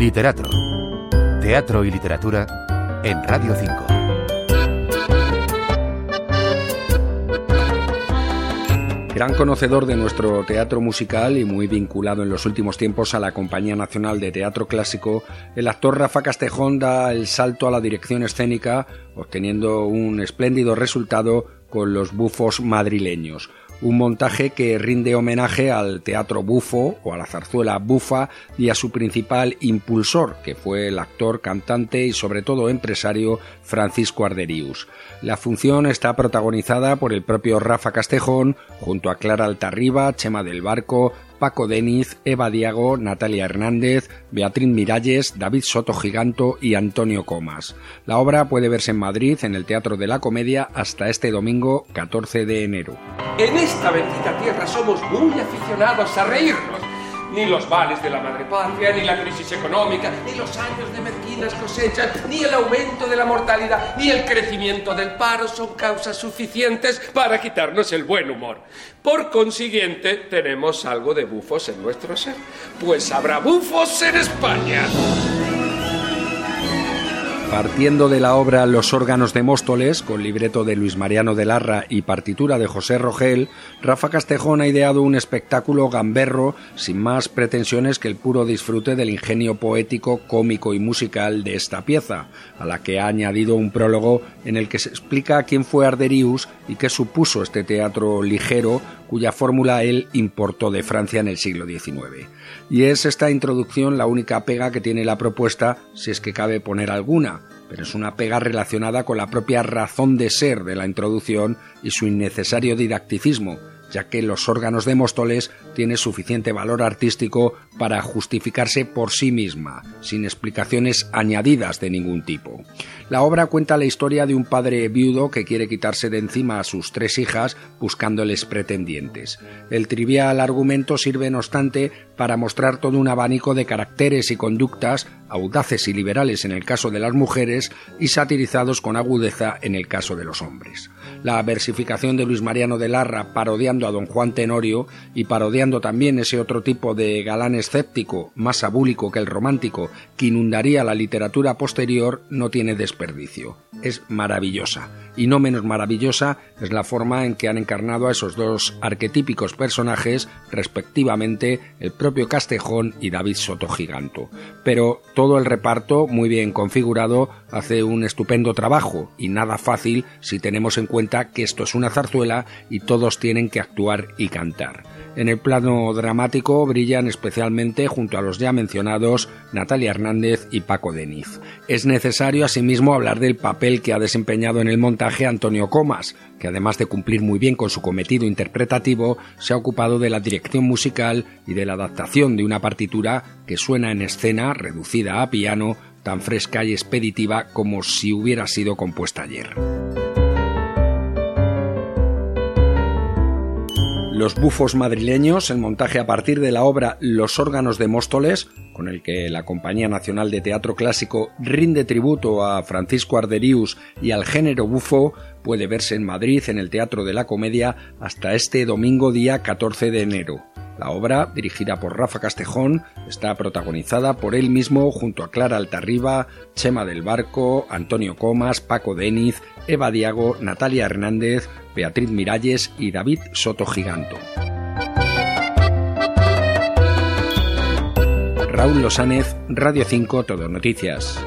Literato. Teatro y literatura en Radio 5. Gran conocedor de nuestro teatro musical y muy vinculado en los últimos tiempos a la Compañía Nacional de Teatro Clásico, el actor Rafa Castejón da el salto a la dirección escénica, obteniendo un espléndido resultado con los bufos madrileños, un montaje que rinde homenaje al teatro bufo o a la zarzuela bufa y a su principal impulsor, que fue el actor, cantante y sobre todo empresario Francisco Arderius. La función está protagonizada por el propio Rafa Castejón, junto a Clara Altarriba, Chema del Barco, Paco Deniz, Eva Diago, Natalia Hernández, Beatriz Miralles, David Soto Giganto y Antonio Comas. La obra puede verse en Madrid en el Teatro de la Comedia hasta este domingo 14 de enero. En esta bendita tierra somos muy aficionados a reírnos ni los vales de la madre patria, ni la crisis económica, ni los años de mezquinas cosechas, ni el aumento de la mortalidad, ni el crecimiento del paro son causas suficientes para quitarnos el buen humor. Por consiguiente, tenemos algo de bufos en nuestro ser. Pues habrá bufos en España. Partiendo de la obra Los órganos de Móstoles, con libreto de Luis Mariano de Larra y partitura de José Rogel, Rafa Castejón ha ideado un espectáculo gamberro sin más pretensiones que el puro disfrute del ingenio poético, cómico y musical de esta pieza, a la que ha añadido un prólogo en el que se explica quién fue Arderius y qué supuso este teatro ligero cuya fórmula él importó de Francia en el siglo XIX. Y es esta introducción la única pega que tiene la propuesta, si es que cabe poner alguna, pero es una pega relacionada con la propia razón de ser de la introducción y su innecesario didacticismo, ya que los órganos de Móstoles tiene suficiente valor artístico para justificarse por sí misma, sin explicaciones añadidas de ningún tipo. La obra cuenta la historia de un padre viudo que quiere quitarse de encima a sus tres hijas buscándoles pretendientes. El trivial argumento sirve, no obstante, para mostrar todo un abanico de caracteres y conductas, audaces y liberales en el caso de las mujeres y satirizados con agudeza en el caso de los hombres. La versificación de Luis Mariano de Larra parodiando a don Juan Tenorio y parodiando también ese otro tipo de galán escéptico, más abúlico que el romántico, que inundaría la literatura posterior, no tiene desperdicio. Es maravillosa. Y no menos maravillosa es la forma en que han encarnado a esos dos arquetípicos personajes, respectivamente el propio Castejón y David Soto Giganto. Pero todo el reparto, muy bien configurado, hace un estupendo trabajo y nada fácil si tenemos en cuenta que esto es una zarzuela y todos tienen que actuar y cantar. En el plano dramático brillan especialmente junto a los ya mencionados Natalia Hernández y Paco Deniz. Es necesario asimismo hablar del papel que ha desempeñado en el montaje Antonio Comas, que además de cumplir muy bien con su cometido interpretativo, se ha ocupado de la dirección musical y de la adaptación de una partitura que suena en escena, reducida a piano, tan fresca y expeditiva como si hubiera sido compuesta ayer. Los bufos madrileños, el montaje a partir de la obra Los órganos de Móstoles, con el que la Compañía Nacional de Teatro Clásico rinde tributo a Francisco Arderius y al género bufo, puede verse en Madrid en el Teatro de la Comedia hasta este domingo día 14 de enero. La obra, dirigida por Rafa Castejón, está protagonizada por él mismo junto a Clara Altarriba, Chema del Barco, Antonio Comas, Paco Deniz, Eva Diago, Natalia Hernández, Beatriz Miralles y David Soto Giganto. Raúl Losánez, Radio 5 Todo Noticias.